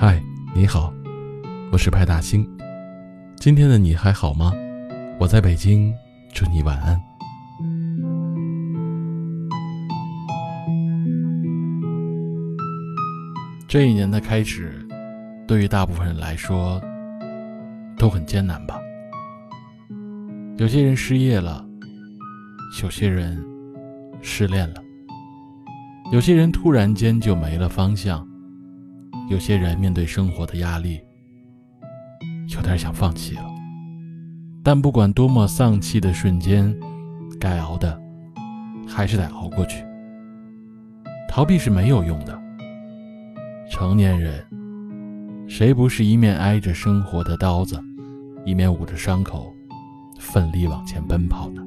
嗨，你好，我是派大星。今天的你还好吗？我在北京，祝你晚安。这一年的开始，对于大部分人来说都很艰难吧。有些人失业了，有些人失恋了，有些人突然间就没了方向，有些人面对生活的压力，有点想放弃了。但不管多么丧气的瞬间，该熬的还是得熬过去。逃避是没有用的。成年人，谁不是一面挨着生活的刀子，一面捂着伤口，奋力往前奔跑呢？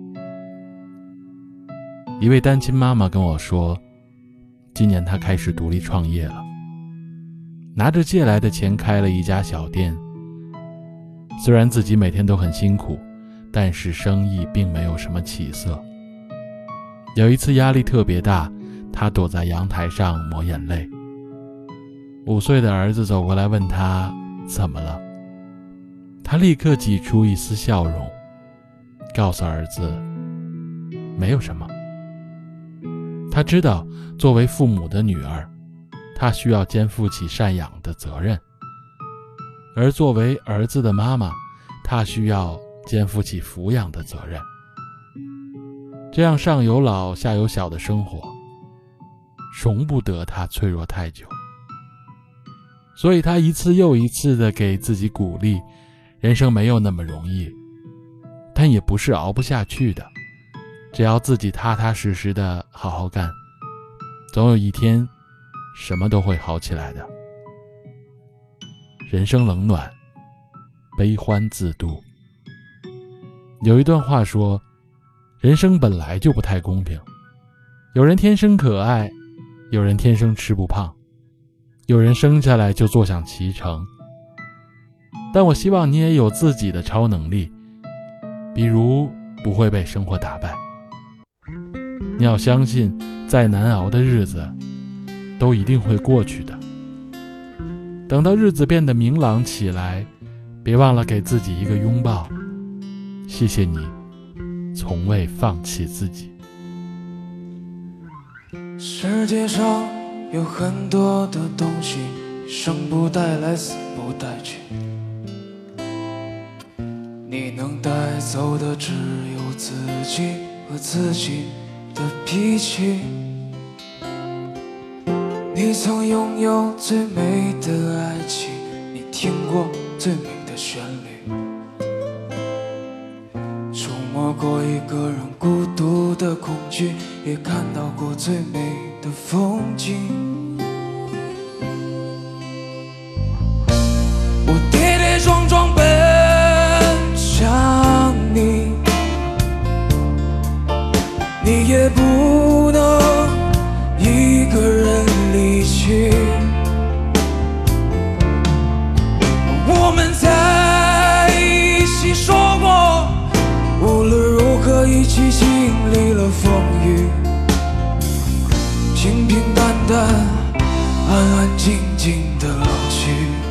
一位单亲妈妈跟我说，今年她开始独立创业了，拿着借来的钱开了一家小店。虽然自己每天都很辛苦，但是生意并没有什么起色。有一次压力特别大，他躲在阳台上抹眼泪。五岁的儿子走过来问他怎么了，他立刻挤出一丝笑容，告诉儿子没有什么。他知道作为父母的女儿，他需要肩负起赡养的责任；而作为儿子的妈妈，她需要肩负起抚养的责任。这样上有老下有小的生活，容不得他脆弱太久。所以他一次又一次的给自己鼓励，人生没有那么容易，但也不是熬不下去的。只要自己踏踏实实的好好干，总有一天，什么都会好起来的。人生冷暖，悲欢自度。有一段话说，人生本来就不太公平，有人天生可爱，有人天生吃不胖。有人生下来就坐享其成，但我希望你也有自己的超能力，比如不会被生活打败。你要相信，再难熬的日子都一定会过去的。等到日子变得明朗起来，别忘了给自己一个拥抱，谢谢你，从未放弃自己。世界上。有很多的东西，生不带来，死不带去。你能带走的只有自己和自己的脾气。你曾拥有最美的爱情，你听过最美的旋律，触摸过一个人孤独的恐惧，也看到过最美。的风景，我跌跌撞撞奔向你，你也不安安静静的老去。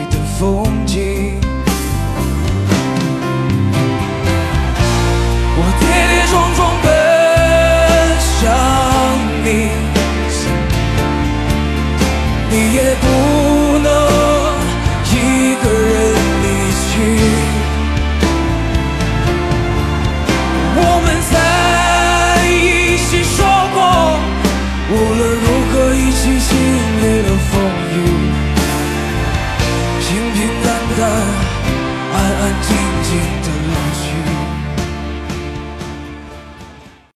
风景。